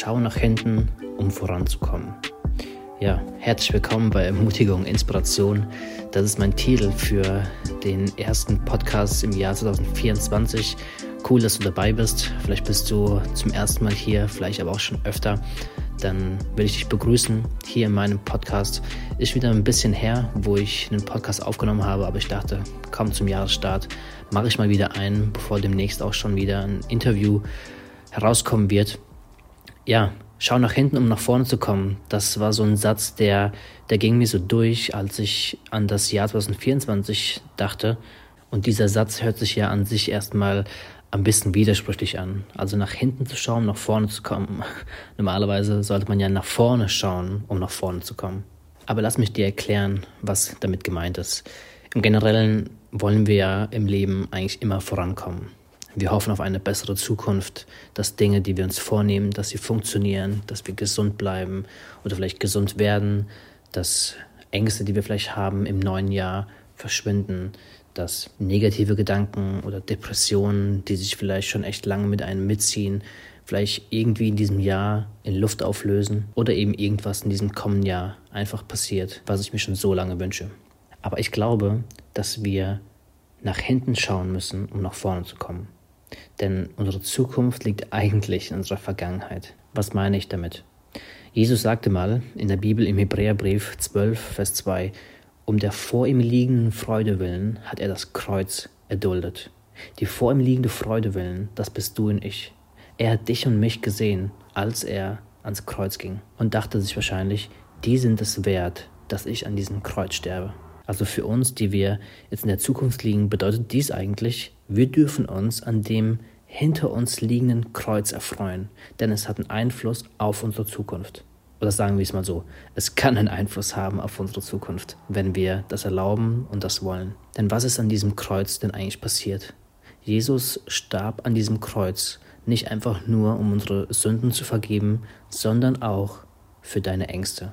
Schau nach hinten, um voranzukommen. Ja, herzlich willkommen bei Ermutigung, Inspiration. Das ist mein Titel für den ersten Podcast im Jahr 2024. Cool, dass du dabei bist. Vielleicht bist du zum ersten Mal hier, vielleicht aber auch schon öfter. Dann will ich dich begrüßen hier in meinem Podcast. Ist wieder ein bisschen her, wo ich einen Podcast aufgenommen habe, aber ich dachte, kaum zum Jahresstart mache ich mal wieder einen, bevor demnächst auch schon wieder ein Interview herauskommen wird. Ja, schau nach hinten, um nach vorne zu kommen. Das war so ein Satz, der, der ging mir so durch, als ich an das Jahr 2024 dachte. Und dieser Satz hört sich ja an sich erstmal ein bisschen widersprüchlich an. Also nach hinten zu schauen, nach vorne zu kommen. Normalerweise sollte man ja nach vorne schauen, um nach vorne zu kommen. Aber lass mich dir erklären, was damit gemeint ist. Im Generellen wollen wir ja im Leben eigentlich immer vorankommen. Wir hoffen auf eine bessere Zukunft, dass Dinge, die wir uns vornehmen, dass sie funktionieren, dass wir gesund bleiben oder vielleicht gesund werden, dass Ängste, die wir vielleicht haben im neuen Jahr, verschwinden, dass negative Gedanken oder Depressionen, die sich vielleicht schon echt lange mit einem mitziehen, vielleicht irgendwie in diesem Jahr in Luft auflösen oder eben irgendwas in diesem kommenden Jahr einfach passiert, was ich mir schon so lange wünsche. Aber ich glaube, dass wir nach hinten schauen müssen, um nach vorne zu kommen. Denn unsere Zukunft liegt eigentlich in unserer Vergangenheit. Was meine ich damit? Jesus sagte mal in der Bibel im Hebräerbrief 12, Vers 2, um der vor ihm liegenden Freude willen hat er das Kreuz erduldet. Die vor ihm liegende Freude willen, das bist du und ich. Er hat dich und mich gesehen, als er ans Kreuz ging und dachte sich wahrscheinlich, die sind es wert, dass ich an diesem Kreuz sterbe. Also für uns, die wir jetzt in der Zukunft liegen, bedeutet dies eigentlich, wir dürfen uns an dem hinter uns liegenden Kreuz erfreuen, denn es hat einen Einfluss auf unsere Zukunft. Oder sagen wir es mal so, es kann einen Einfluss haben auf unsere Zukunft, wenn wir das erlauben und das wollen. Denn was ist an diesem Kreuz denn eigentlich passiert? Jesus starb an diesem Kreuz nicht einfach nur, um unsere Sünden zu vergeben, sondern auch für deine Ängste,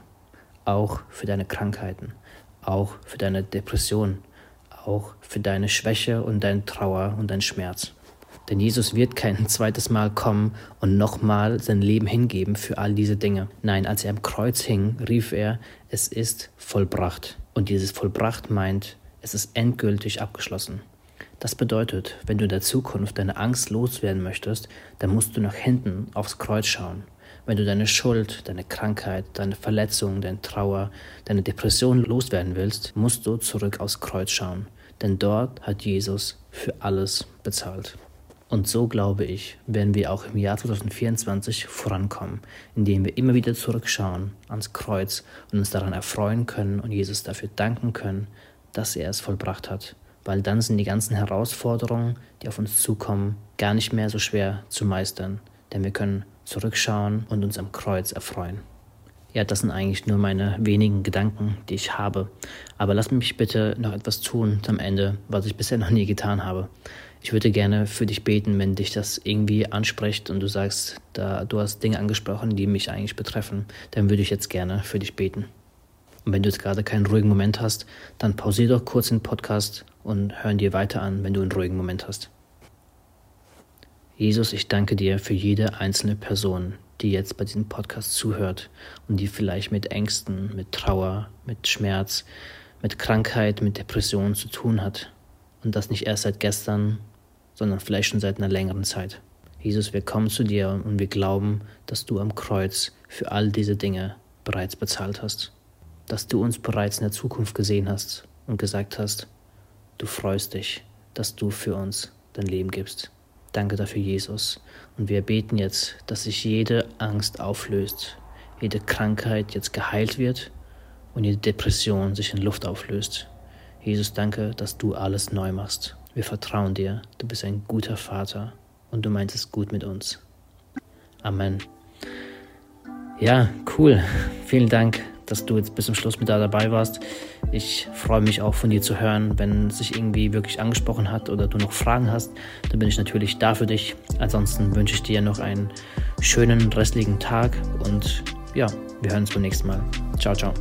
auch für deine Krankheiten, auch für deine Depression, auch für deine Schwäche und deine Trauer und dein Schmerz. Denn Jesus wird kein zweites Mal kommen und nochmal sein Leben hingeben für all diese Dinge. Nein, als er am Kreuz hing, rief er, es ist vollbracht. Und dieses vollbracht meint, es ist endgültig abgeschlossen. Das bedeutet, wenn du in der Zukunft deine Angst loswerden möchtest, dann musst du nach hinten aufs Kreuz schauen wenn du deine Schuld, deine Krankheit, deine Verletzung, deine Trauer, deine Depression loswerden willst, musst du zurück aufs Kreuz schauen. Denn dort hat Jesus für alles bezahlt. Und so glaube ich, werden wir auch im Jahr 2024 vorankommen, indem wir immer wieder zurückschauen ans Kreuz und uns daran erfreuen können und Jesus dafür danken können, dass er es vollbracht hat. Weil dann sind die ganzen Herausforderungen, die auf uns zukommen, gar nicht mehr so schwer zu meistern. Denn wir können zurückschauen und uns am Kreuz erfreuen. Ja, das sind eigentlich nur meine wenigen Gedanken, die ich habe. Aber lass mich bitte noch etwas tun am Ende, was ich bisher noch nie getan habe. Ich würde gerne für dich beten, wenn dich das irgendwie anspricht und du sagst, da, du hast Dinge angesprochen, die mich eigentlich betreffen, dann würde ich jetzt gerne für dich beten. Und wenn du jetzt gerade keinen ruhigen Moment hast, dann pausier doch kurz den Podcast und hör dir weiter an, wenn du einen ruhigen Moment hast. Jesus, ich danke dir für jede einzelne Person, die jetzt bei diesem Podcast zuhört und die vielleicht mit Ängsten, mit Trauer, mit Schmerz, mit Krankheit, mit Depressionen zu tun hat. Und das nicht erst seit gestern, sondern vielleicht schon seit einer längeren Zeit. Jesus, wir kommen zu dir und wir glauben, dass du am Kreuz für all diese Dinge bereits bezahlt hast. Dass du uns bereits in der Zukunft gesehen hast und gesagt hast, du freust dich, dass du für uns dein Leben gibst. Danke dafür, Jesus. Und wir beten jetzt, dass sich jede Angst auflöst, jede Krankheit jetzt geheilt wird und jede Depression sich in Luft auflöst. Jesus, danke, dass du alles neu machst. Wir vertrauen dir. Du bist ein guter Vater und du meinst es gut mit uns. Amen. Ja, cool. Vielen Dank dass du jetzt bis zum Schluss mit da dabei warst. Ich freue mich auch von dir zu hören, wenn sich irgendwie wirklich angesprochen hat oder du noch Fragen hast, dann bin ich natürlich da für dich. Ansonsten wünsche ich dir noch einen schönen restlichen Tag und ja, wir hören uns beim nächsten Mal. Ciao, ciao.